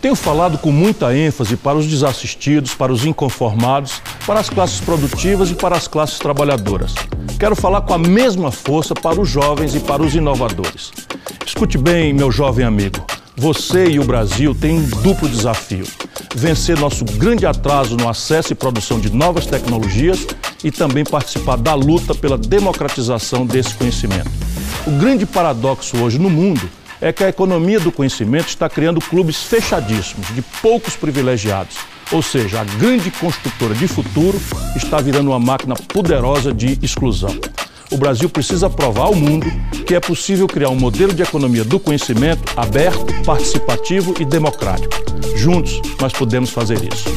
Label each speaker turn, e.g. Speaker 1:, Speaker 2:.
Speaker 1: Tenho falado com muita ênfase para os desassistidos, para os inconformados, para as classes produtivas e para as classes trabalhadoras. Quero falar com a mesma força para os jovens e para os inovadores. Escute bem, meu jovem amigo. Você e o Brasil têm um duplo desafio: vencer nosso grande atraso no acesso e produção de novas tecnologias e também participar da luta pela democratização desse conhecimento. O grande paradoxo hoje no mundo é que a economia do conhecimento está criando clubes fechadíssimos, de poucos privilegiados. Ou seja, a grande construtora de futuro está virando uma máquina poderosa de exclusão. O Brasil precisa provar ao mundo que é possível criar um modelo de economia do conhecimento aberto, participativo e democrático. Juntos, nós podemos fazer isso.